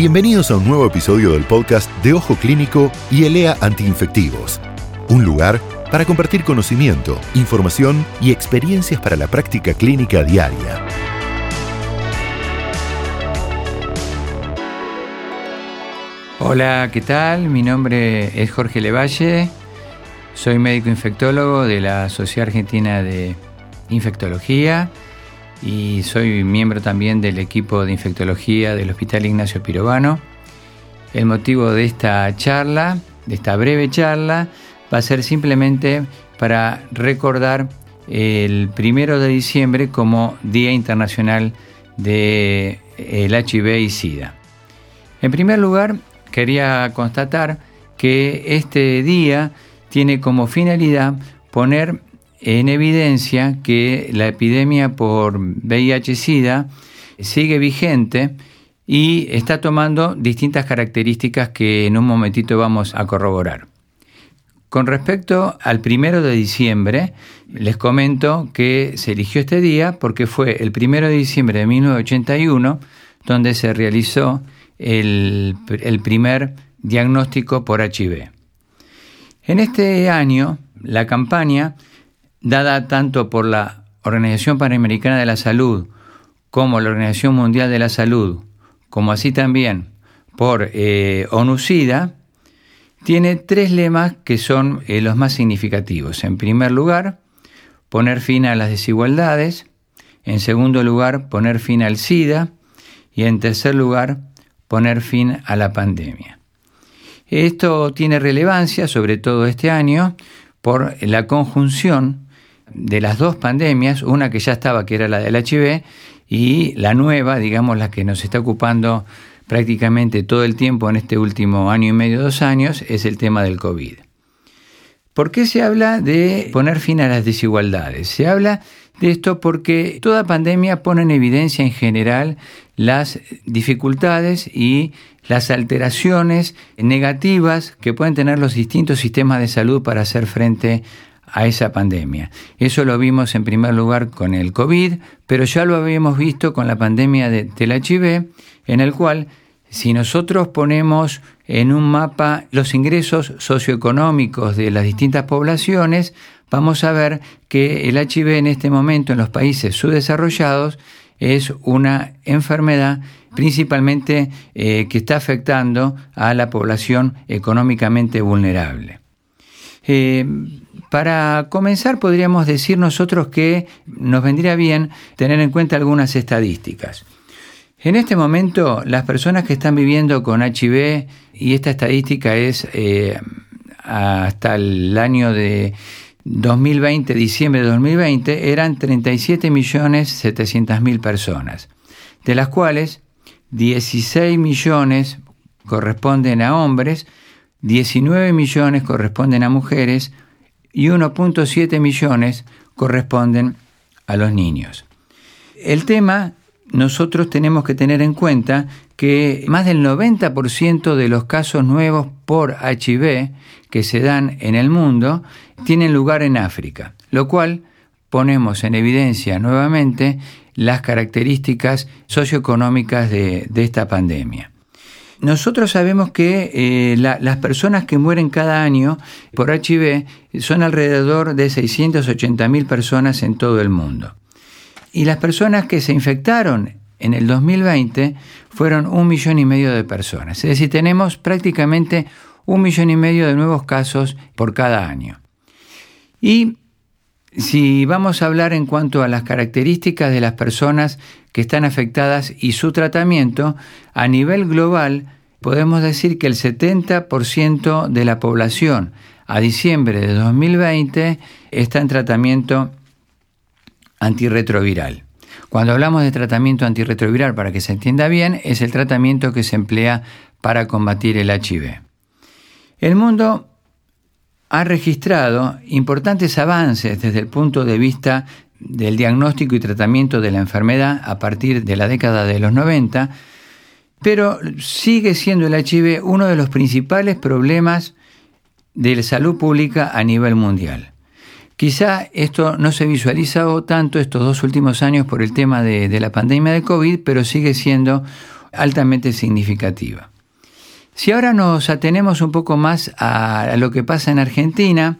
Bienvenidos a un nuevo episodio del podcast de Ojo Clínico y ELEA Antiinfectivos. Un lugar para compartir conocimiento, información y experiencias para la práctica clínica diaria. Hola, ¿qué tal? Mi nombre es Jorge Levalle, soy médico infectólogo de la Sociedad Argentina de Infectología y soy miembro también del equipo de infectología del Hospital Ignacio Pirovano. El motivo de esta charla, de esta breve charla, va a ser simplemente para recordar el primero de diciembre como Día Internacional del HIV y SIDA. En primer lugar, quería constatar que este día tiene como finalidad poner en evidencia que la epidemia por VIH-Sida sigue vigente y está tomando distintas características que en un momentito vamos a corroborar. Con respecto al primero de diciembre, les comento que se eligió este día porque fue el primero de diciembre de 1981 donde se realizó el, el primer diagnóstico por HIV. En este año, la campaña dada tanto por la Organización Panamericana de la Salud como la Organización Mundial de la Salud, como así también por eh, ONU-SIDA, tiene tres lemas que son eh, los más significativos. En primer lugar, poner fin a las desigualdades. En segundo lugar, poner fin al SIDA. Y en tercer lugar, poner fin a la pandemia. Esto tiene relevancia, sobre todo este año, por la conjunción de las dos pandemias, una que ya estaba, que era la del HIV, y la nueva, digamos, la que nos está ocupando prácticamente todo el tiempo en este último año y medio, dos años, es el tema del COVID. ¿Por qué se habla de poner fin a las desigualdades? Se habla de esto porque toda pandemia pone en evidencia en general las dificultades y las alteraciones negativas que pueden tener los distintos sistemas de salud para hacer frente a esa pandemia. Eso lo vimos en primer lugar con el COVID, pero ya lo habíamos visto con la pandemia de, del HIV, en el cual si nosotros ponemos en un mapa los ingresos socioeconómicos de las distintas poblaciones, vamos a ver que el HIV en este momento en los países subdesarrollados es una enfermedad principalmente eh, que está afectando a la población económicamente vulnerable. Eh, para comenzar, podríamos decir nosotros que nos vendría bien tener en cuenta algunas estadísticas. En este momento, las personas que están viviendo con HIV, y esta estadística es eh, hasta el año de 2020, diciembre de 2020, eran 37.700.000 personas, de las cuales 16 millones corresponden a hombres, 19 millones corresponden a mujeres, y 1.7 millones corresponden a los niños. El tema, nosotros tenemos que tener en cuenta que más del 90% de los casos nuevos por HIV que se dan en el mundo tienen lugar en África, lo cual ponemos en evidencia nuevamente las características socioeconómicas de, de esta pandemia. Nosotros sabemos que eh, las personas que mueren cada año por HIV son alrededor de 680.000 personas en todo el mundo. Y las personas que se infectaron en el 2020 fueron un millón y medio de personas. Es decir, tenemos prácticamente un millón y medio de nuevos casos por cada año. Y si vamos a hablar en cuanto a las características de las personas que están afectadas y su tratamiento, a nivel global podemos decir que el 70% de la población a diciembre de 2020 está en tratamiento antirretroviral. Cuando hablamos de tratamiento antirretroviral, para que se entienda bien, es el tratamiento que se emplea para combatir el HIV. El mundo ha registrado importantes avances desde el punto de vista del diagnóstico y tratamiento de la enfermedad a partir de la década de los 90, pero sigue siendo el HIV uno de los principales problemas de la salud pública a nivel mundial. Quizá esto no se visualiza tanto estos dos últimos años por el tema de, de la pandemia de COVID, pero sigue siendo altamente significativa. Si ahora nos atenemos un poco más a lo que pasa en Argentina,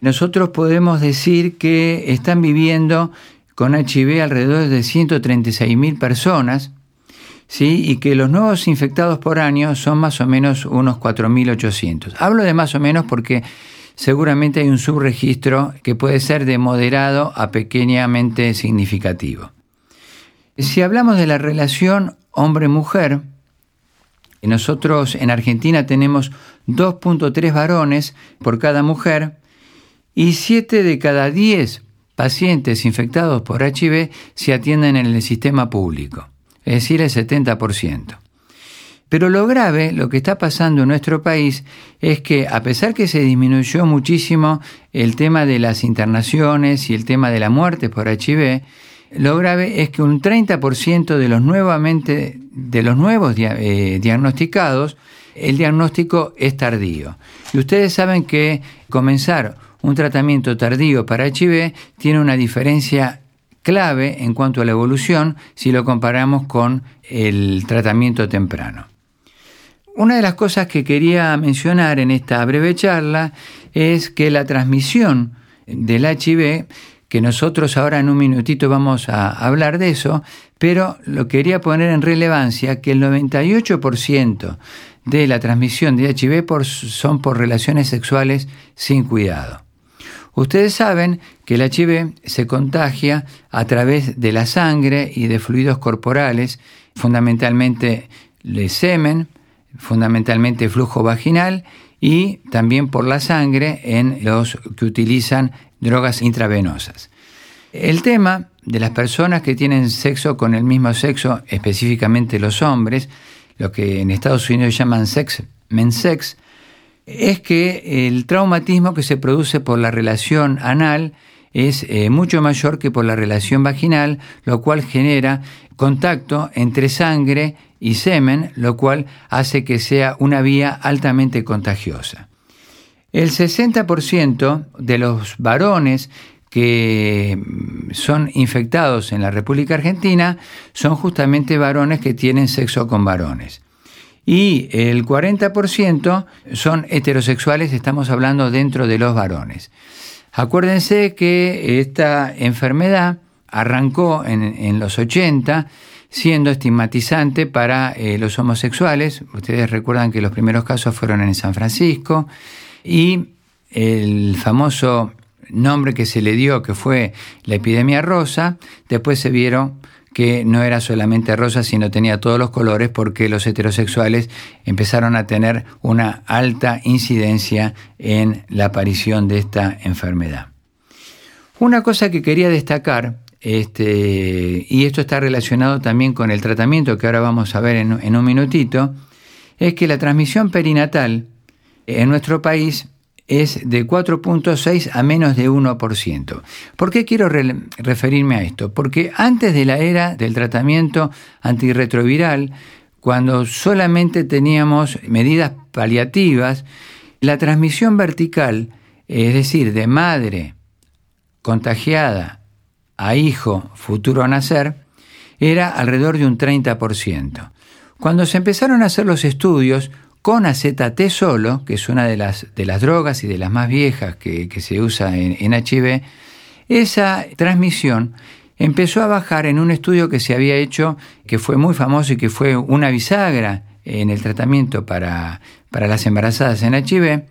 nosotros podemos decir que están viviendo con HIV alrededor de 136.000 personas, ¿sí? y que los nuevos infectados por año son más o menos unos 4.800. Hablo de más o menos porque seguramente hay un subregistro que puede ser de moderado a pequeñamente significativo. Si hablamos de la relación hombre-mujer, nosotros en Argentina tenemos 2.3 varones por cada mujer y 7 de cada 10 pacientes infectados por HIV se atienden en el sistema público, es decir, el 70%. Pero lo grave, lo que está pasando en nuestro país, es que a pesar que se disminuyó muchísimo el tema de las internaciones y el tema de la muerte por HIV, lo grave es que un 30% de los, nuevamente, de los nuevos eh, diagnosticados, el diagnóstico es tardío. Y ustedes saben que comenzar un tratamiento tardío para HIV tiene una diferencia clave en cuanto a la evolución si lo comparamos con el tratamiento temprano. Una de las cosas que quería mencionar en esta breve charla es que la transmisión del HIV, que nosotros ahora en un minutito vamos a hablar de eso, pero lo quería poner en relevancia que el 98% de la transmisión de HIV son por relaciones sexuales sin cuidado. Ustedes saben que el HIV se contagia a través de la sangre y de fluidos corporales, fundamentalmente de semen, fundamentalmente flujo vaginal y también por la sangre en los que utilizan drogas intravenosas. El tema de las personas que tienen sexo con el mismo sexo, específicamente los hombres, lo que en Estados Unidos llaman sex, men sex, es que el traumatismo que se produce por la relación anal es eh, mucho mayor que por la relación vaginal, lo cual genera contacto entre sangre y semen, lo cual hace que sea una vía altamente contagiosa. El 60% de los varones que mm, son infectados en la República Argentina son justamente varones que tienen sexo con varones y el 40% son heterosexuales, estamos hablando dentro de los varones. Acuérdense que esta enfermedad arrancó en, los 80 siendo estigmatizante para eh, los homosexuales. Ustedes recuerdan que los primeros casos fueron en San Francisco y el famoso nombre que se le dio, que fue la epidemia rosa, después se vieron que no era solamente rosa, sino tenía todos los colores porque los heterosexuales empezaron a tener una alta incidencia en la aparición de esta enfermedad. Una cosa que quería destacar, este, y esto está relacionado también con el tratamiento que ahora vamos a ver en, en un minutito, es que la transmisión perinatal en nuestro país es de 4.6 a menos de 1%. ¿Por qué quiero referirme a esto? Porque antes de la era del tratamiento antirretroviral, cuando solamente teníamos medidas paliativas, la transmisión vertical, es decir, de madre contagiada a hijo futuro a nacer, era alrededor de un 30%. Cuando se empezaron a hacer los estudios, con AZT solo, que es una de las, de las drogas y de las más viejas que, se usa en, en, HIV, esa transmisión empezó a bajar en un estudio que se había hecho, que fue muy famoso y que fue una bisagra en el tratamiento para, para las embarazadas en HIV.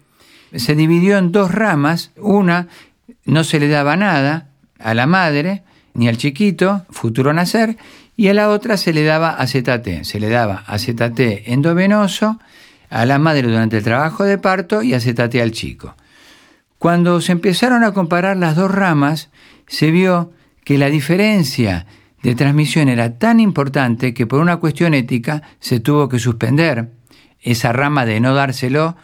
Se dividió en dos ramas. Una no se le daba nada a la madre ni al chiquito, futuro nacer, y a la otra se le daba AZT. Se le daba AZT endovenoso a la madre durante el trabajo de parto y acetate al chico. Cuando se empezaron a comparar las dos ramas, se vio que la diferencia de transmisión era tan importante que por una cuestión ética se tuvo que suspender esa rama de no dárselo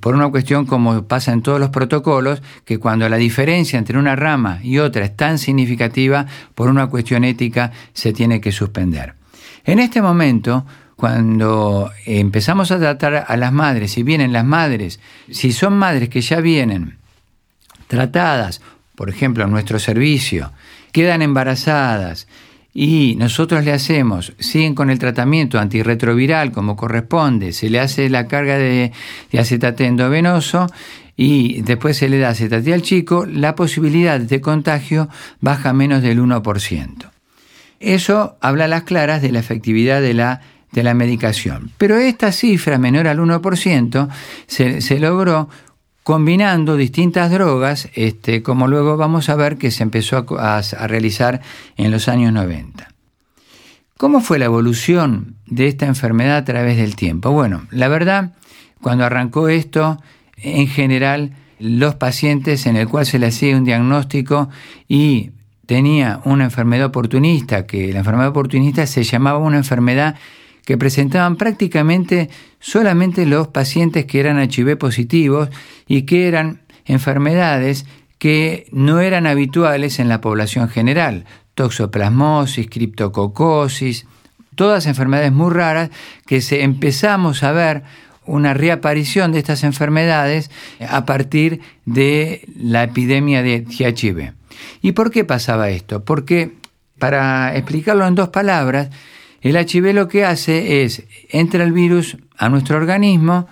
por una cuestión como pasa en todos los protocolos, que cuando la diferencia entre una rama y otra es tan significativa, por una cuestión ética se tiene que suspender. En este momento, cuando empezamos a tratar a las madres, si vienen las madres, si son madres que ya vienen tratadas, por ejemplo, en nuestro servicio, quedan embarazadas y nosotros le hacemos, siguen con el tratamiento antirretroviral como corresponde, se le hace la carga de, de acetate endovenoso y después se le da acetate al chico, la posibilidad de contagio baja menos del 1%. Eso habla a las claras de la efectividad de la, de la medicación. Pero esta cifra menor al 1% se, se logró combinando distintas drogas, este, como luego vamos a ver que se empezó a, a, realizar en los años 90. ¿Cómo fue la evolución de esta enfermedad a través del tiempo? Bueno, la verdad, cuando arrancó esto, en general, los pacientes en el cual se le hacía un diagnóstico y tenía una enfermedad oportunista, que la enfermedad oportunista se llamaba una enfermedad que presentaban prácticamente solamente los pacientes que eran HIV positivos y que eran enfermedades que no eran habituales en la población general, toxoplasmosis, criptococosis, todas enfermedades muy raras que se empezamos a ver una reaparición de estas enfermedades a partir de la epidemia de HIV. ¿Y por qué pasaba esto? Porque, para explicarlo en dos palabras, el HIV lo que hace es, entra el virus a nuestro organismo,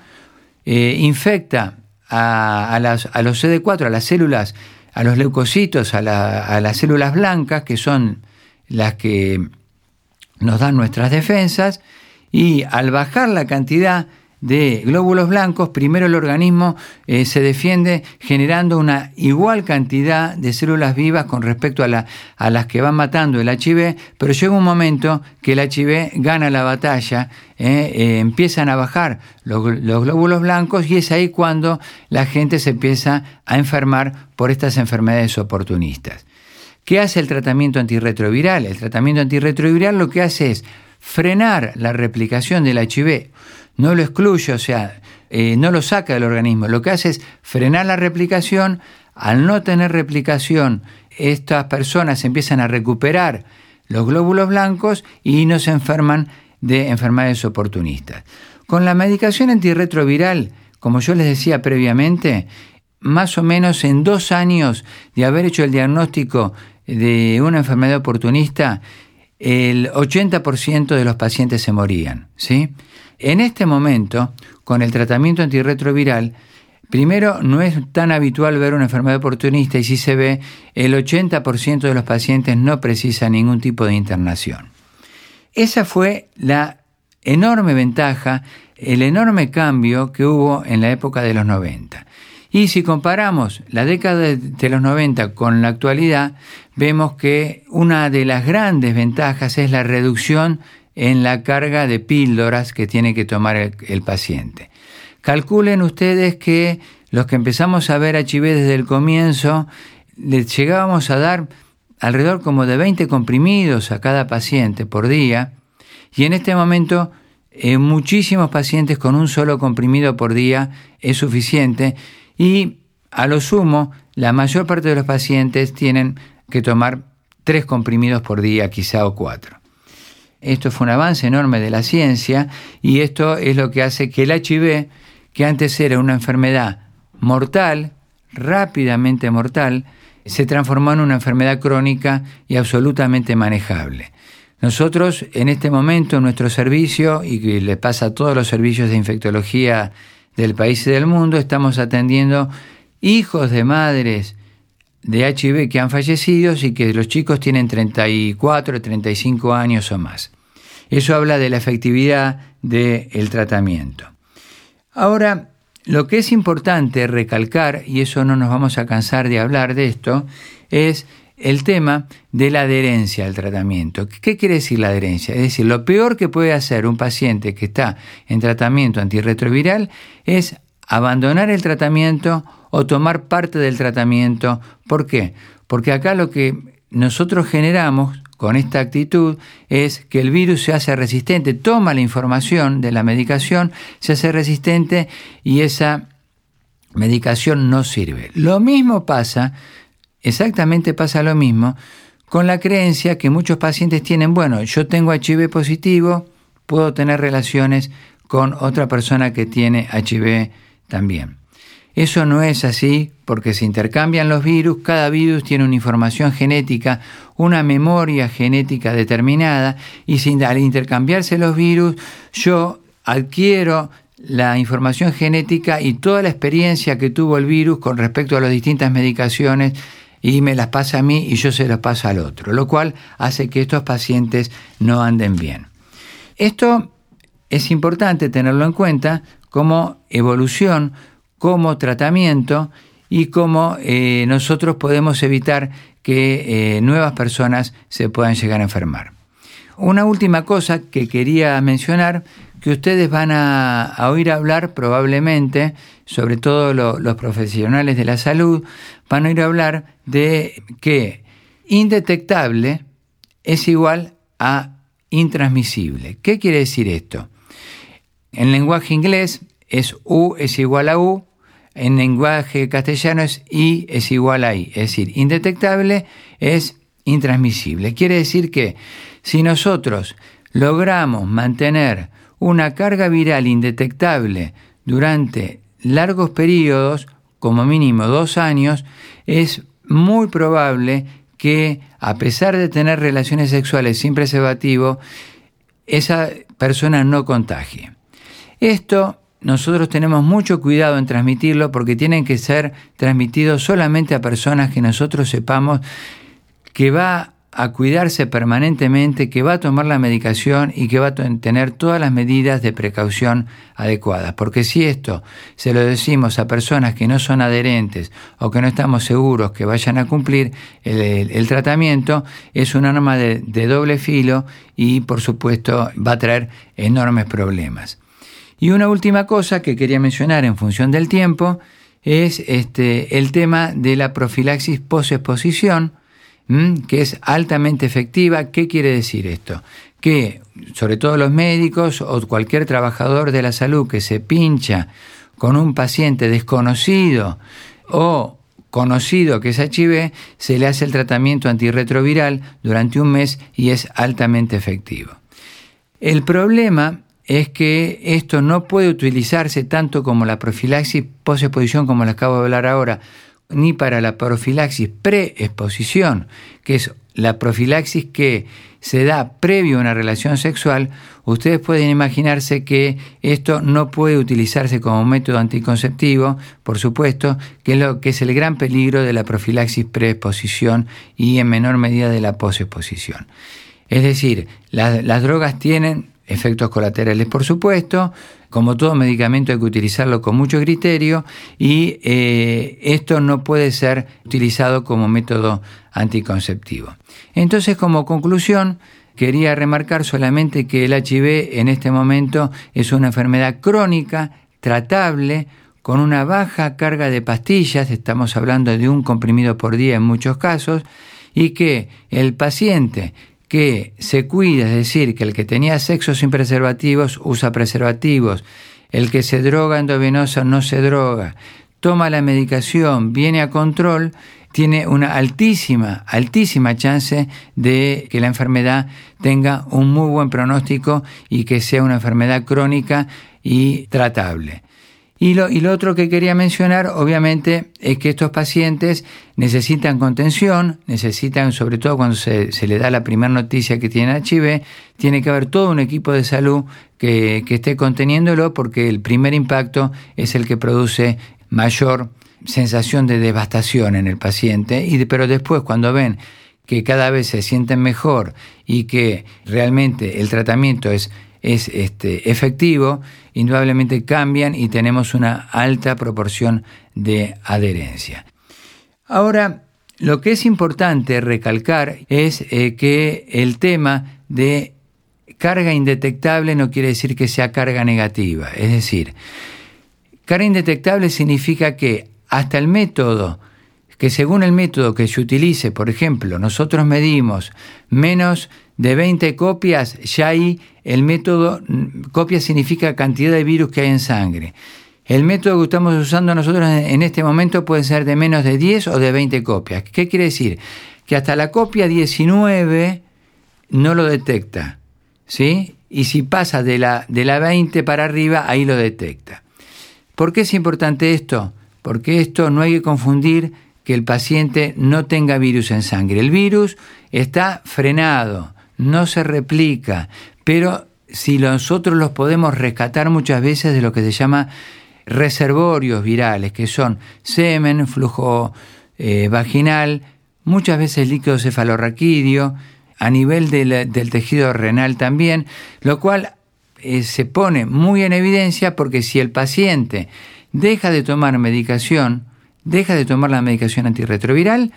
eh, infecta a, los CD4, a las células, a los leucocitos, a, a las células blancas, que son las que nos dan nuestras defensas, y al bajar la cantidad de glóbulos blancos, primero el organismo eh, se defiende generando una igual cantidad de células vivas con respecto a, a, las que van matando el HIV, pero llega un momento que el HIV gana la batalla, eh, eh, empiezan a bajar los, los glóbulos blancos y es ahí cuando la gente se empieza a enfermar por estas enfermedades oportunistas. ¿Qué hace el tratamiento antirretroviral? El tratamiento antirretroviral lo que hace es frenar la replicación del HIV no lo excluye, o sea, eh, no lo saca del organismo, lo que hace es frenar la replicación, al no tener replicación, estas personas empiezan a recuperar los glóbulos blancos y no se enferman de enfermedades oportunistas. Con la medicación antirretroviral, como yo les decía previamente, más o menos en dos años de haber hecho el diagnóstico de una enfermedad oportunista, el 80% de los pacientes se morían, ¿sí? En este momento, con el tratamiento antirretroviral, primero no es tan habitual ver una enfermedad oportunista y si se ve, el 80% de los pacientes no precisa ningún tipo de internación. Esa fue la enorme ventaja, el enorme cambio que hubo en la época de los 90. Y si comparamos la década de los 90 con la actualidad, vemos que una de las grandes ventajas es la reducción en la carga de píldoras que tiene que tomar el, paciente. Calculen ustedes que los que empezamos a ver HIV desde el comienzo, les llegábamos a dar alrededor como de 20 comprimidos a cada paciente por día, y en este momento en muchísimos pacientes con un solo comprimido por día es suficiente, y a lo sumo, la mayor parte de los pacientes tienen que tomar tres comprimidos por día, quizá o cuatro. Esto fue un avance enorme de la ciencia y esto es lo que hace que el HIV, que antes era una enfermedad mortal, rápidamente mortal, se transformó en una enfermedad crónica y absolutamente manejable. Nosotros en este momento en nuestro servicio, y que le pasa a todos los servicios de infectología del país y del mundo, estamos atendiendo hijos de madres de HIV que han fallecido y que los chicos tienen 34, 35 años o más. Eso habla de la efectividad del tratamiento. Ahora, lo que es importante recalcar, y eso no nos vamos a cansar de hablar de esto, es el tema de la adherencia al tratamiento. ¿Qué quiere decir la adherencia? Es decir, lo peor que puede hacer un paciente que está en tratamiento antirretroviral es abandonar el tratamiento o tomar parte del tratamiento. ¿Por qué? Porque acá lo que nosotros generamos con esta actitud es que el virus se hace resistente, toma la información de la medicación, se hace resistente y esa medicación no sirve. Lo mismo pasa, exactamente pasa lo mismo con la creencia que muchos pacientes tienen, bueno, yo tengo HIV positivo, puedo tener relaciones con otra persona que tiene HIV también. Eso no es así porque se intercambian los virus, cada virus tiene una información genética, una memoria genética determinada y sin, al intercambiarse los virus yo adquiero la información genética y toda la experiencia que tuvo el virus con respecto a las distintas medicaciones y me las pasa a mí y yo se las paso al otro, lo cual hace que estos pacientes no anden bien. Esto es importante tenerlo en cuenta como evolución, como tratamiento y cómo eh, nosotros podemos evitar que eh, nuevas personas se puedan llegar a enfermar. Una última cosa que quería mencionar, que ustedes van a, oír hablar probablemente, sobre todo los profesionales de la salud, van a oír hablar de que indetectable es igual a intransmisible. ¿Qué quiere decir esto? En lenguaje inglés es U es igual a U, en lenguaje castellano es I es igual a I, es decir, indetectable es intransmisible. Quiere decir que si nosotros logramos mantener una carga viral indetectable durante largos periodos, como mínimo dos años, es muy probable que a pesar de tener relaciones sexuales sin preservativo, esa persona no contagie. Esto nosotros tenemos mucho cuidado en transmitirlo porque tienen que ser transmitidos solamente a personas que nosotros sepamos que va a cuidarse permanentemente, que va a tomar la medicación y que va a tener todas las medidas de precaución adecuadas. Porque si esto se lo decimos a personas que no son adherentes o que no estamos seguros que vayan a cumplir el, tratamiento, es un arma de, de doble filo y por supuesto va a traer enormes problemas. Y una última cosa que quería mencionar en función del tiempo es este, el tema de la profilaxis post-exposición, que es altamente efectiva. ¿Qué quiere decir esto? Que sobre todo los médicos o cualquier trabajador de la salud que se pincha con un paciente desconocido o conocido que es HIV, se le hace el tratamiento antirretroviral durante un mes y es altamente efectivo. El problema es que esto no puede utilizarse tanto como la profilaxis post-exposición, como les acabo de hablar ahora, ni para la profilaxis pre-exposición, que es la profilaxis que se da previo a una relación sexual, ustedes pueden imaginarse que esto no puede utilizarse como método anticonceptivo, por supuesto, que es lo que es el gran peligro de la profilaxis pre-exposición y en menor medida de la post-exposición. Es decir, las drogas tienen efectos colaterales, por supuesto, como todo medicamento hay que utilizarlo con mucho criterio y eh, esto no puede ser utilizado como método anticonceptivo. Entonces, como conclusión, quería remarcar solamente que el HIV en este momento es una enfermedad crónica, tratable, con una baja carga de pastillas, estamos hablando de un comprimido por día en muchos casos, y que el paciente que se cuida, es decir, que el que tenía sexo sin preservativos usa preservativos, el que se droga endovenosa no se droga, toma la medicación, viene a control, tiene una altísima, altísima chance de que la enfermedad tenga un muy buen pronóstico y que sea una enfermedad crónica y tratable. Y lo, y lo otro que quería mencionar, obviamente, es que estos pacientes necesitan contención, necesitan, sobre todo cuando se, se le da la primera noticia que tienen HIV, tiene que haber todo un equipo de salud que, que esté conteniéndolo porque el primer impacto es el que produce mayor sensación de devastación en el paciente, y pero después cuando ven que cada vez se sienten mejor y que realmente el tratamiento es es este, efectivo, indudablemente cambian y tenemos una alta proporción de adherencia. Ahora, lo que es importante recalcar es eh, que el tema de carga indetectable no quiere decir que sea carga negativa. Es decir, carga indetectable significa que hasta el método, que según el método que se utilice, por ejemplo, nosotros medimos menos de 20 copias, ya ahí el método, copia significa cantidad de virus que hay en sangre. El método que estamos usando nosotros en este momento puede ser de menos de 10 o de 20 copias. ¿Qué quiere decir? Que hasta la copia 19 no lo detecta. ¿sí? Y si pasa de la, de la 20 para arriba, ahí lo detecta. ¿Por qué es importante esto? porque esto no hay que confundir que el paciente no tenga virus en sangre. El virus está frenado, no se replica, pero si nosotros los podemos rescatar muchas veces de lo que se llama reservorios virales, que son semen, flujo eh, vaginal, muchas veces líquido cefalorraquídeo, a nivel del tejido renal también, lo cual eh, se pone muy en evidencia porque si el paciente deja de tomar medicación, deja de tomar la medicación antirretroviral,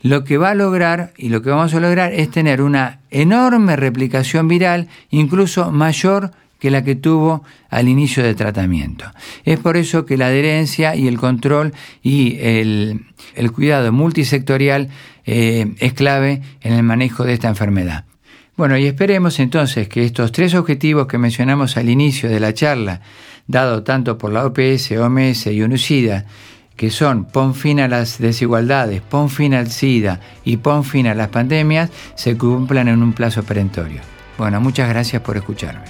lo que va a lograr y lo que vamos a lograr es tener una enorme replicación viral, incluso mayor que la que tuvo al inicio del tratamiento. Es por eso que la adherencia y el control y el, cuidado multisectorial eh, es clave en el manejo de esta enfermedad. Bueno, y esperemos entonces que estos tres objetivos que mencionamos al inicio de la charla, dado tanto por la OPS, OMS y UNUCIDA, que son pon fin a las desigualdades, pon fin al SIDA y pon fin a las pandemias, se cumplan en un plazo perentorio. Bueno, muchas gracias por escucharme.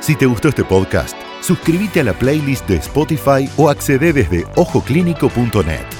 Si te gustó este podcast, suscríbete a la playlist de Spotify o accede desde ojoclínico.net.